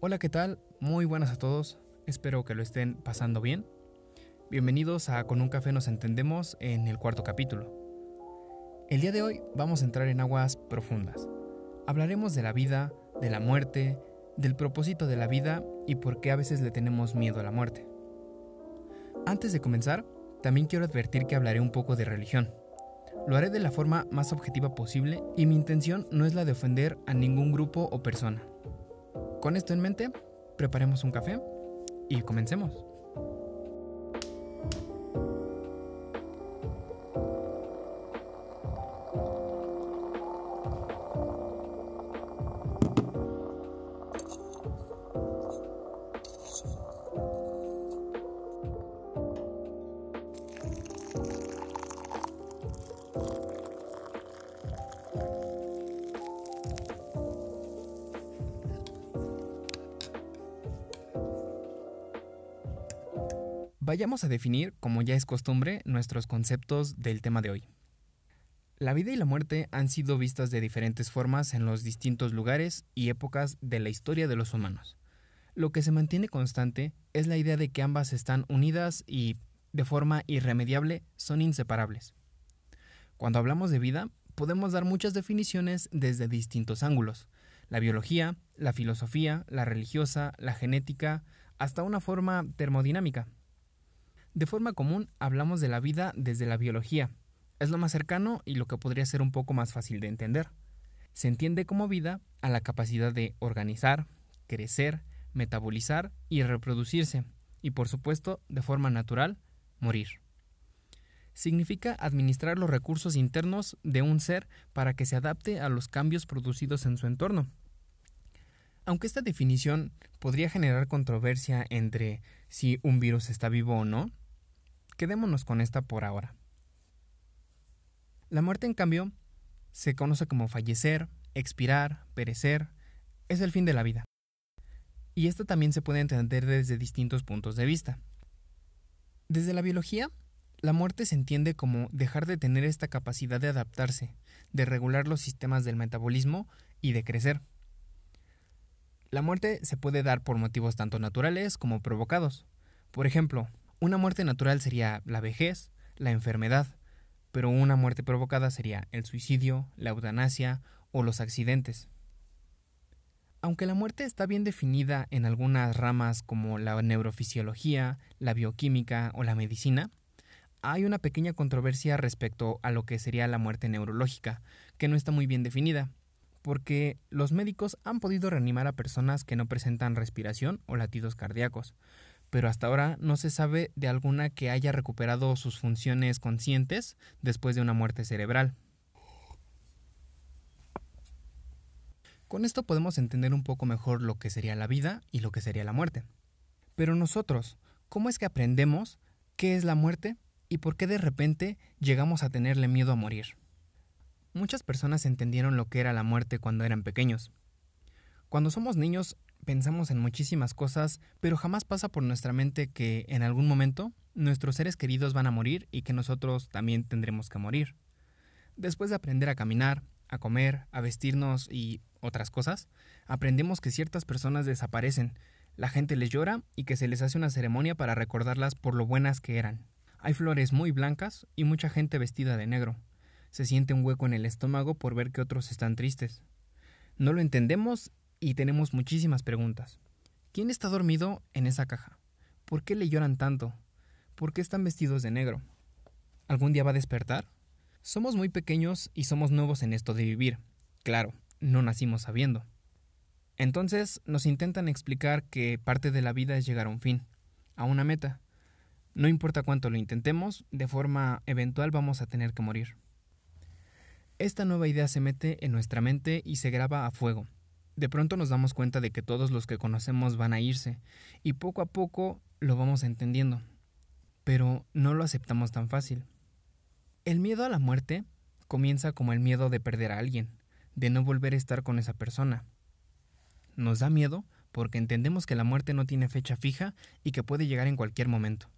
Hola, ¿qué tal? Muy buenas a todos. Espero que lo estén pasando bien. Bienvenidos a Con un café nos entendemos en el cuarto capítulo. El día de hoy vamos a entrar en aguas profundas. Hablaremos de la vida, de la muerte, del propósito de la vida y por qué a veces le tenemos miedo a la muerte. Antes de comenzar, también quiero advertir que hablaré un poco de religión. Lo haré de la forma más objetiva posible y mi intención no es la de ofender a ningún grupo o persona. Con esto en mente, preparemos un café y comencemos. Vayamos a definir, como ya es costumbre, nuestros conceptos del tema de hoy. La vida y la muerte han sido vistas de diferentes formas en los distintos lugares y épocas de la historia de los humanos. Lo que se mantiene constante es la idea de que ambas están unidas y, de forma irremediable, son inseparables. Cuando hablamos de vida, podemos dar muchas definiciones desde distintos ángulos. La biología, la filosofía, la religiosa, la genética, hasta una forma termodinámica, de forma común hablamos de la vida desde la biología. Es lo más cercano y lo que podría ser un poco más fácil de entender. Se entiende como vida a la capacidad de organizar, crecer, metabolizar y reproducirse, y por supuesto, de forma natural, morir. Significa administrar los recursos internos de un ser para que se adapte a los cambios producidos en su entorno. Aunque esta definición podría generar controversia entre si un virus está vivo o no, Quedémonos con esta por ahora. La muerte, en cambio, se conoce como fallecer, expirar, perecer, es el fin de la vida. Y esto también se puede entender desde distintos puntos de vista. Desde la biología, la muerte se entiende como dejar de tener esta capacidad de adaptarse, de regular los sistemas del metabolismo y de crecer. La muerte se puede dar por motivos tanto naturales como provocados. Por ejemplo, una muerte natural sería la vejez, la enfermedad, pero una muerte provocada sería el suicidio, la eutanasia o los accidentes. Aunque la muerte está bien definida en algunas ramas como la neurofisiología, la bioquímica o la medicina, hay una pequeña controversia respecto a lo que sería la muerte neurológica, que no está muy bien definida, porque los médicos han podido reanimar a personas que no presentan respiración o latidos cardíacos, pero hasta ahora no se sabe de alguna que haya recuperado sus funciones conscientes después de una muerte cerebral. Con esto podemos entender un poco mejor lo que sería la vida y lo que sería la muerte. Pero nosotros, ¿cómo es que aprendemos qué es la muerte y por qué de repente llegamos a tenerle miedo a morir? Muchas personas entendieron lo que era la muerte cuando eran pequeños. Cuando somos niños pensamos en muchísimas cosas, pero jamás pasa por nuestra mente que en algún momento nuestros seres queridos van a morir y que nosotros también tendremos que morir. Después de aprender a caminar, a comer, a vestirnos y otras cosas, aprendemos que ciertas personas desaparecen, la gente les llora y que se les hace una ceremonia para recordarlas por lo buenas que eran. Hay flores muy blancas y mucha gente vestida de negro. Se siente un hueco en el estómago por ver que otros están tristes. No lo entendemos y tenemos muchísimas preguntas. ¿Quién está dormido en esa caja? ¿Por qué le lloran tanto? ¿Por qué están vestidos de negro? ¿Algún día va a despertar? Somos muy pequeños y somos nuevos en esto de vivir. Claro, no nacimos sabiendo. Entonces nos intentan explicar que parte de la vida es llegar a un fin, a una meta. No importa cuánto lo intentemos, de forma eventual vamos a tener que morir. Esta nueva idea se mete en nuestra mente y se graba a fuego, de pronto nos damos cuenta de que todos los que conocemos van a irse, y poco a poco lo vamos entendiendo, pero no lo aceptamos tan fácil. El miedo a la muerte comienza como el miedo de perder a alguien, de no volver a estar con esa persona. Nos da miedo porque entendemos que la muerte no tiene fecha fija y que puede llegar en cualquier momento.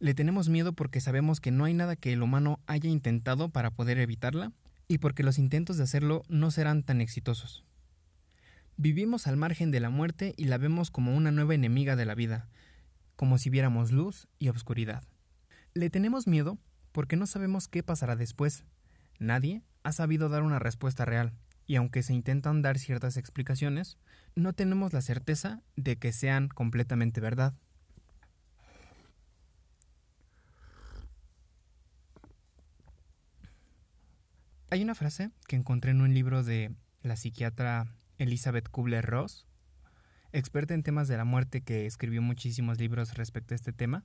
Le tenemos miedo porque sabemos que no hay nada que el humano haya intentado para poder evitarla y porque los intentos de hacerlo no serán tan exitosos. Vivimos al margen de la muerte y la vemos como una nueva enemiga de la vida, como si viéramos luz y obscuridad. Le tenemos miedo porque no sabemos qué pasará después. Nadie ha sabido dar una respuesta real, y aunque se intentan dar ciertas explicaciones, no tenemos la certeza de que sean completamente verdad. Hay una frase que encontré en un libro de la psiquiatra Elizabeth Kubler-Ross, experta en temas de la muerte que escribió muchísimos libros respecto a este tema,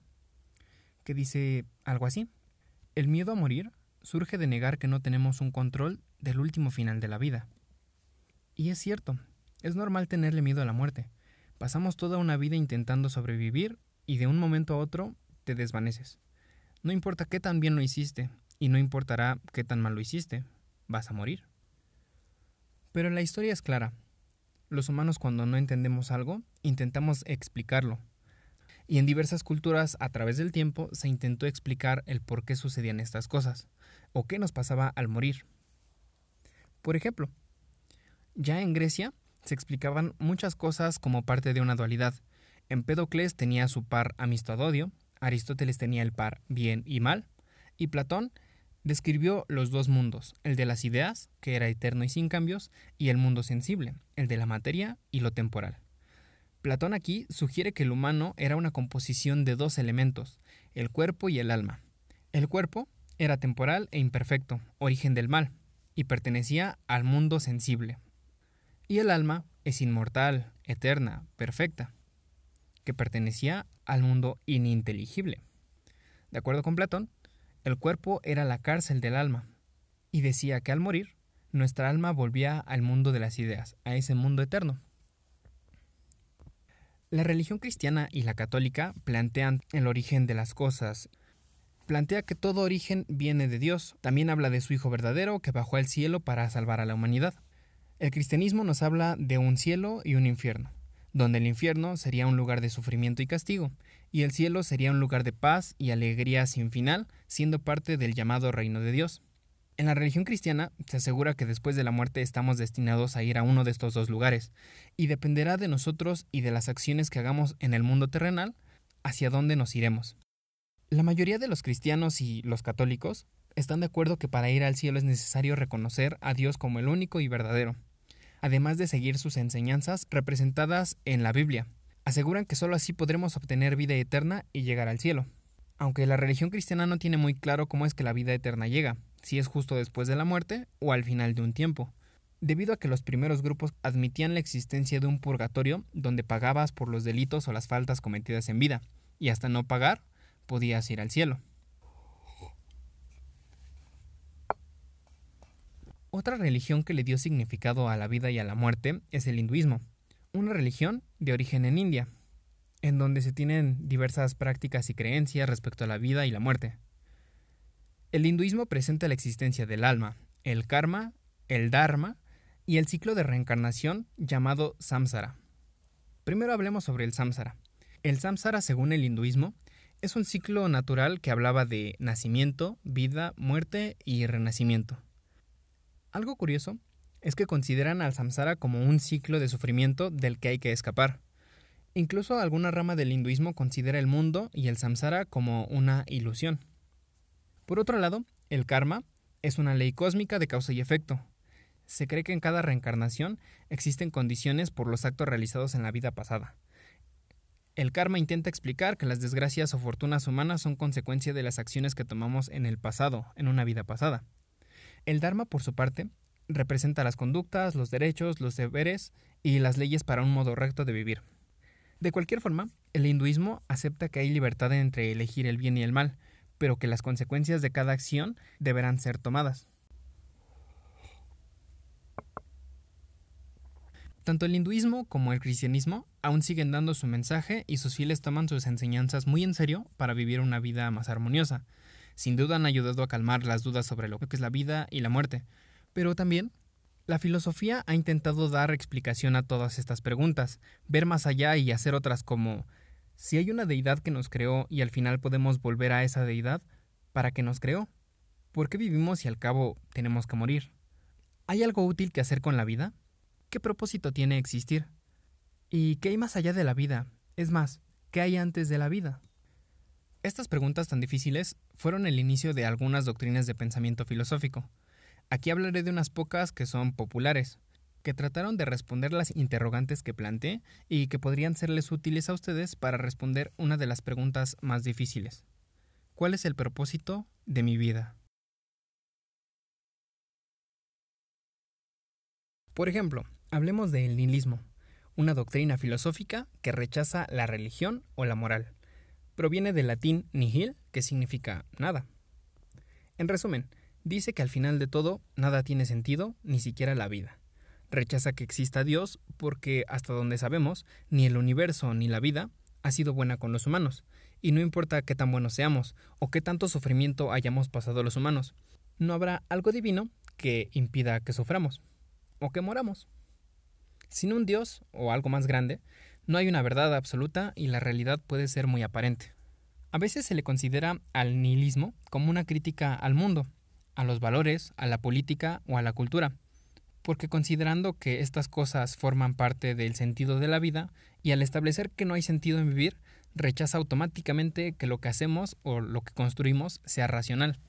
que dice algo así. El miedo a morir surge de negar que no tenemos un control del último final de la vida. Y es cierto, es normal tenerle miedo a la muerte. Pasamos toda una vida intentando sobrevivir y de un momento a otro te desvaneces. No importa qué tan bien lo hiciste, y no importará qué tan mal lo hiciste, vas a morir. Pero la historia es clara. Los humanos cuando no entendemos algo, intentamos explicarlo. Y en diversas culturas a través del tiempo se intentó explicar el por qué sucedían estas cosas, o qué nos pasaba al morir. Por ejemplo, ya en Grecia se explicaban muchas cosas como parte de una dualidad. Empédocles tenía su par amistad-odio, Aristóteles tenía el par bien y mal, y Platón describió los dos mundos, el de las ideas, que era eterno y sin cambios, y el mundo sensible, el de la materia y lo temporal. Platón aquí sugiere que el humano era una composición de dos elementos, el cuerpo y el alma. El cuerpo era temporal e imperfecto, origen del mal, y pertenecía al mundo sensible. Y el alma es inmortal, eterna, perfecta, que pertenecía al mundo ininteligible. De acuerdo con Platón, el cuerpo era la cárcel del alma, y decía que al morir, nuestra alma volvía al mundo de las ideas, a ese mundo eterno. La religión cristiana y la católica plantean el origen de las cosas. Plantea que todo origen viene de Dios. También habla de su Hijo verdadero que bajó al cielo para salvar a la humanidad. El cristianismo nos habla de un cielo y un infierno donde el infierno sería un lugar de sufrimiento y castigo, y el cielo sería un lugar de paz y alegría sin final, siendo parte del llamado reino de Dios. En la religión cristiana se asegura que después de la muerte estamos destinados a ir a uno de estos dos lugares, y dependerá de nosotros y de las acciones que hagamos en el mundo terrenal hacia dónde nos iremos. La mayoría de los cristianos y los católicos están de acuerdo que para ir al cielo es necesario reconocer a Dios como el único y verdadero, además de seguir sus enseñanzas representadas en la Biblia. Aseguran que sólo así podremos obtener vida eterna y llegar al cielo. Aunque la religión cristiana no tiene muy claro cómo es que la vida eterna llega, si es justo después de la muerte o al final de un tiempo, debido a que los primeros grupos admitían la existencia de un purgatorio donde pagabas por los delitos o las faltas cometidas en vida, y hasta no pagar podías ir al cielo. Otra religión que le dio significado a la vida y a la muerte es el hinduismo, una religión de origen en India, en donde se tienen diversas prácticas y creencias respecto a la vida y la muerte. El hinduismo presenta la existencia del alma, el karma, el dharma y el ciclo de reencarnación llamado samsara. Primero hablemos sobre el samsara. El samsara, según el hinduismo, es un ciclo natural que hablaba de nacimiento, vida, muerte y renacimiento. Algo curioso es que consideran al samsara como un ciclo de sufrimiento del que hay que escapar. Incluso alguna rama del hinduismo considera el mundo y el samsara como una ilusión. Por otro lado, el karma es una ley cósmica de causa y efecto. Se cree que en cada reencarnación existen condiciones por los actos realizados en la vida pasada. El karma intenta explicar que las desgracias o fortunas humanas son consecuencia de las acciones que tomamos en el pasado, en una vida pasada. El Dharma, por su parte, representa las conductas, los derechos, los deberes y las leyes para un modo recto de vivir. De cualquier forma, el hinduismo acepta que hay libertad entre elegir el bien y el mal, pero que las consecuencias de cada acción deberán ser tomadas. Tanto el hinduismo como el cristianismo aún siguen dando su mensaje y sus fieles toman sus enseñanzas muy en serio para vivir una vida más armoniosa, sin duda han ayudado a calmar las dudas sobre lo que es la vida y la muerte, pero también la filosofía ha intentado dar explicación a todas estas preguntas, ver más allá y hacer otras como si hay una deidad que nos creó y al final podemos volver a esa deidad, ¿para qué nos creó? ¿Por qué vivimos y al cabo tenemos que morir? ¿Hay algo útil que hacer con la vida? ¿qué propósito tiene existir? ¿Y qué hay más allá de la vida? Es más, ¿qué hay antes de la vida? Estas preguntas tan difíciles fueron el inicio de algunas doctrinas de pensamiento filosófico. Aquí hablaré de unas pocas que son populares, que trataron de responder las interrogantes que planteé y que podrían serles útiles a ustedes para responder una de las preguntas más difíciles. ¿Cuál es el propósito de mi vida? Por ejemplo, hablemos del nihilismo, una doctrina filosófica que rechaza la religión o la moral. Proviene del latín nihil, que significa nada. En resumen, dice que al final de todo nada tiene sentido, ni siquiera la vida rechaza que exista Dios porque, hasta donde sabemos, ni el universo ni la vida ha sido buena con los humanos, y no importa qué tan buenos seamos o qué tanto sufrimiento hayamos pasado los humanos, no habrá algo divino que impida que suframos o que moramos. Sin un Dios o algo más grande, no hay una verdad absoluta y la realidad puede ser muy aparente. A veces se le considera al nihilismo como una crítica al mundo, a los valores, a la política o a la cultura, porque considerando que estas cosas forman parte del sentido de la vida, y al establecer que no hay sentido en vivir, rechaza automáticamente que lo que hacemos o lo que construimos sea racional.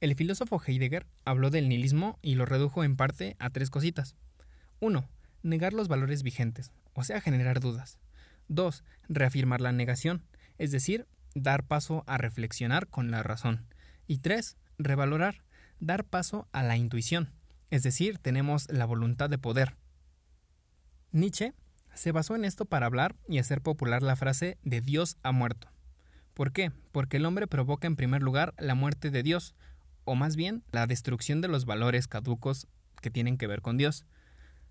El filósofo Heidegger habló del nihilismo y lo redujo en parte a tres cositas. 1. Negar los valores vigentes, o sea, generar dudas. 2. Reafirmar la negación, es decir, dar paso a reflexionar con la razón. Y 3. Revalorar, dar paso a la intuición, es decir, tenemos la voluntad de poder. Nietzsche se basó en esto para hablar y hacer popular la frase de Dios ha muerto. ¿Por qué? Porque el hombre provoca en primer lugar la muerte de Dios, o más bien la destrucción de los valores caducos que tienen que ver con Dios.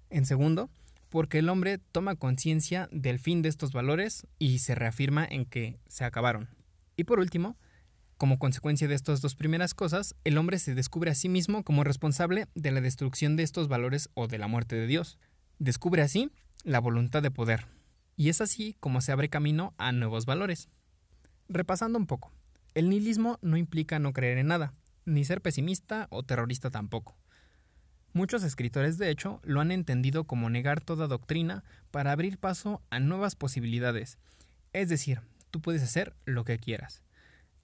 En segundo, porque el hombre toma conciencia del fin de estos valores y se reafirma en que se acabaron. Y por último, como consecuencia de estas dos primeras cosas, el hombre se descubre a sí mismo como responsable de la destrucción de estos valores o de la muerte de Dios. Descubre así la voluntad de poder. Y es así como se abre camino a nuevos valores. Repasando un poco, el nihilismo no implica no creer en nada, ni ser pesimista o terrorista tampoco. Muchos escritores, de hecho, lo han entendido como negar toda doctrina para abrir paso a nuevas posibilidades. Es decir, tú puedes hacer lo que quieras.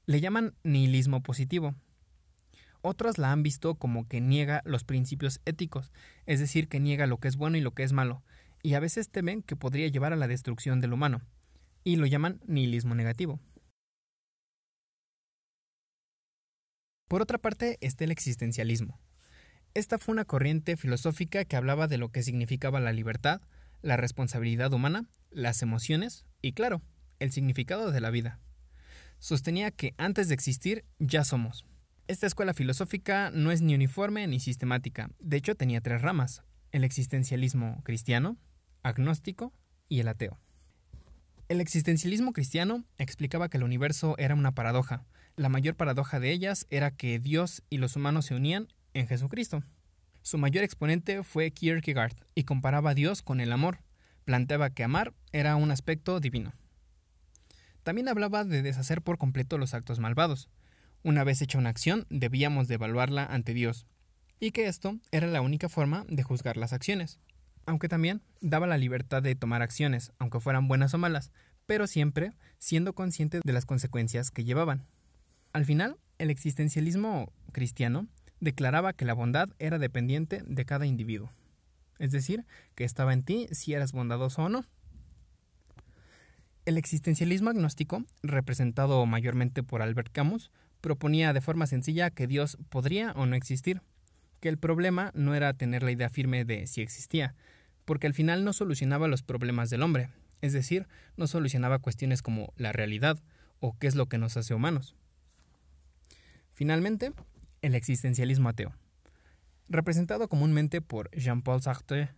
Le llaman nihilismo positivo. Otros la han visto como que niega los principios éticos, es decir, que niega lo que es bueno y lo que es malo, y a veces temen que podría llevar a la destrucción del humano, y lo llaman nihilismo negativo. Por otra parte está el existencialismo. Esta fue una corriente filosófica que hablaba de lo que significaba la libertad, la responsabilidad humana, las emociones y, claro, el significado de la vida sostenía que antes de existir ya somos. Esta escuela filosófica no es ni uniforme ni sistemática, de hecho tenía tres ramas, el existencialismo cristiano, agnóstico y el ateo. El existencialismo cristiano explicaba que el universo era una paradoja. La mayor paradoja de ellas era que Dios y los humanos se unían en Jesucristo. Su mayor exponente fue Kierkegaard y comparaba a Dios con el amor. Planteaba que amar era un aspecto divino. También hablaba de deshacer por completo los actos malvados. Una vez hecha una acción, debíamos de evaluarla ante Dios, y que esto era la única forma de juzgar las acciones. Aunque también daba la libertad de tomar acciones, aunque fueran buenas o malas, pero siempre siendo consciente de las consecuencias que llevaban. Al final, el existencialismo cristiano declaraba que la bondad era dependiente de cada individuo. Es decir, que estaba en ti si eras bondadoso o no. El existencialismo agnóstico, representado mayormente por Albert Camus, proponía de forma sencilla que Dios podría o no existir, que el problema no era tener la idea firme de si existía, porque al final no solucionaba los problemas del hombre, es decir, no solucionaba cuestiones como la realidad o qué es lo que nos hace humanos. Finalmente, el existencialismo ateo, representado comúnmente por Jean-Paul Sartre.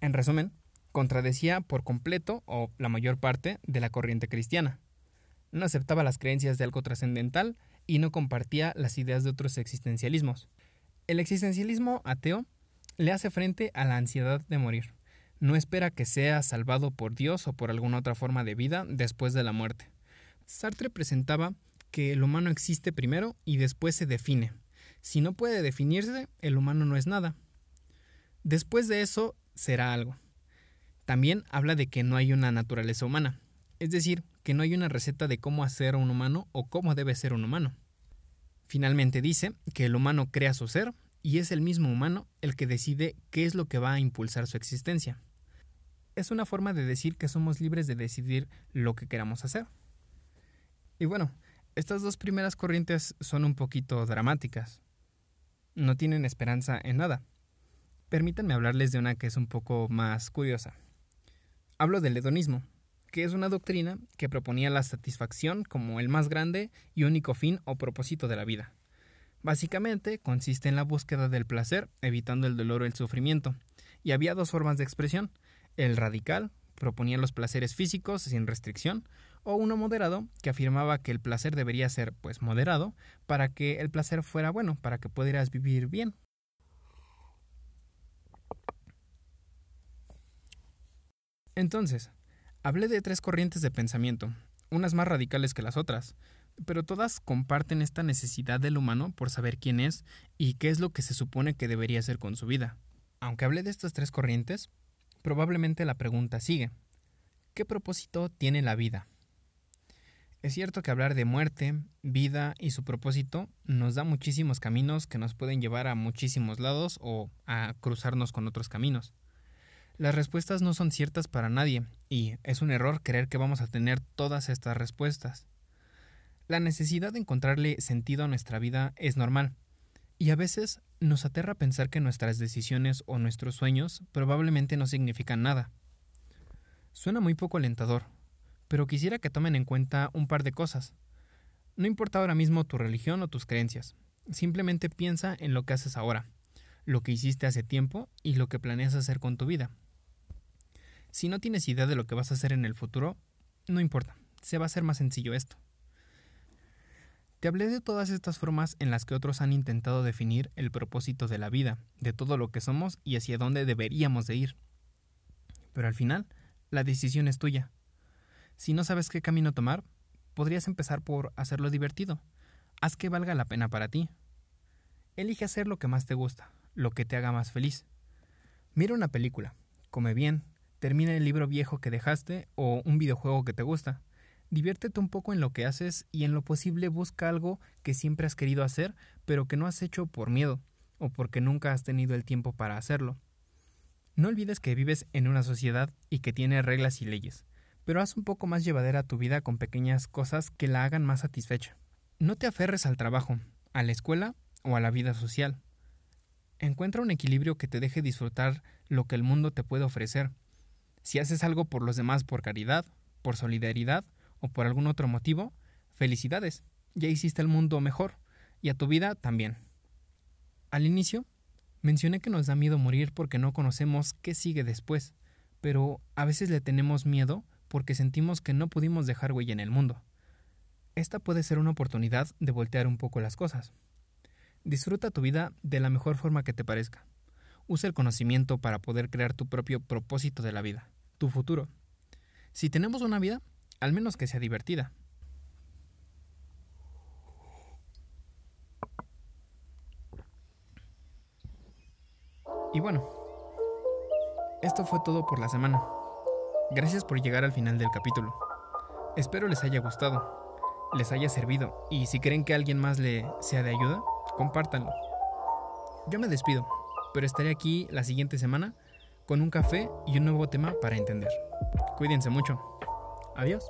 En resumen, contradecía por completo, o la mayor parte, de la corriente cristiana. No aceptaba las creencias de algo trascendental y no compartía las ideas de otros existencialismos. El existencialismo ateo le hace frente a la ansiedad de morir. No espera que sea salvado por Dios o por alguna otra forma de vida después de la muerte. Sartre presentaba que el humano existe primero y después se define. Si no puede definirse, el humano no es nada. Después de eso será algo. También habla de que no hay una naturaleza humana, es decir, que no hay una receta de cómo hacer un humano o cómo debe ser un humano. Finalmente dice que el humano crea su ser y es el mismo humano el que decide qué es lo que va a impulsar su existencia. Es una forma de decir que somos libres de decidir lo que queramos hacer. Y bueno, estas dos primeras corrientes son un poquito dramáticas. No tienen esperanza en nada. Permítanme hablarles de una que es un poco más curiosa. Hablo del hedonismo, que es una doctrina que proponía la satisfacción como el más grande y único fin o propósito de la vida. Básicamente consiste en la búsqueda del placer, evitando el dolor o el sufrimiento, y había dos formas de expresión. El radical proponía los placeres físicos sin restricción, o uno moderado que afirmaba que el placer debería ser pues moderado para que el placer fuera bueno, para que pudieras vivir bien. Entonces, hablé de tres corrientes de pensamiento, unas más radicales que las otras, pero todas comparten esta necesidad del humano por saber quién es y qué es lo que se supone que debería hacer con su vida. Aunque hablé de estas tres corrientes, probablemente la pregunta sigue. ¿Qué propósito tiene la vida? Es cierto que hablar de muerte, vida y su propósito nos da muchísimos caminos que nos pueden llevar a muchísimos lados o a cruzarnos con otros caminos. Las respuestas no son ciertas para nadie y es un error creer que vamos a tener todas estas respuestas. La necesidad de encontrarle sentido a nuestra vida es normal y a veces nos aterra pensar que nuestras decisiones o nuestros sueños probablemente no significan nada. Suena muy poco alentador, pero quisiera que tomen en cuenta un par de cosas. No importa ahora mismo tu religión o tus creencias, simplemente piensa en lo que haces ahora, lo que hiciste hace tiempo y lo que planeas hacer con tu vida. Si no tienes idea de lo que vas a hacer en el futuro, no importa, se va a hacer más sencillo esto. Te hablé de todas estas formas en las que otros han intentado definir el propósito de la vida, de todo lo que somos y hacia dónde deberíamos de ir. Pero al final, la decisión es tuya. Si no sabes qué camino tomar, podrías empezar por hacerlo divertido. Haz que valga la pena para ti. Elige hacer lo que más te gusta, lo que te haga más feliz. Mira una película, come bien, termina el libro viejo que dejaste o un videojuego que te gusta. Diviértete un poco en lo que haces y en lo posible busca algo que siempre has querido hacer, pero que no has hecho por miedo o porque nunca has tenido el tiempo para hacerlo. No olvides que vives en una sociedad y que tiene reglas y leyes pero haz un poco más llevadera tu vida con pequeñas cosas que la hagan más satisfecha. No te aferres al trabajo, a la escuela o a la vida social. Encuentra un equilibrio que te deje disfrutar lo que el mundo te puede ofrecer. Si haces algo por los demás por caridad, por solidaridad o por algún otro motivo, felicidades, ya hiciste el mundo mejor y a tu vida también. Al inicio, mencioné que nos da miedo morir porque no conocemos qué sigue después, pero a veces le tenemos miedo porque sentimos que no pudimos dejar huella en el mundo. Esta puede ser una oportunidad de voltear un poco las cosas. Disfruta tu vida de la mejor forma que te parezca. Usa el conocimiento para poder crear tu propio propósito de la vida, tu futuro. Si tenemos una vida, al menos que sea divertida. Y bueno, esto fue todo por la semana. Gracias por llegar al final del capítulo. Espero les haya gustado, les haya servido y si creen que alguien más le sea de ayuda, compártanlo. Yo me despido, pero estaré aquí la siguiente semana con un café y un nuevo tema para entender. Cuídense mucho. Adiós.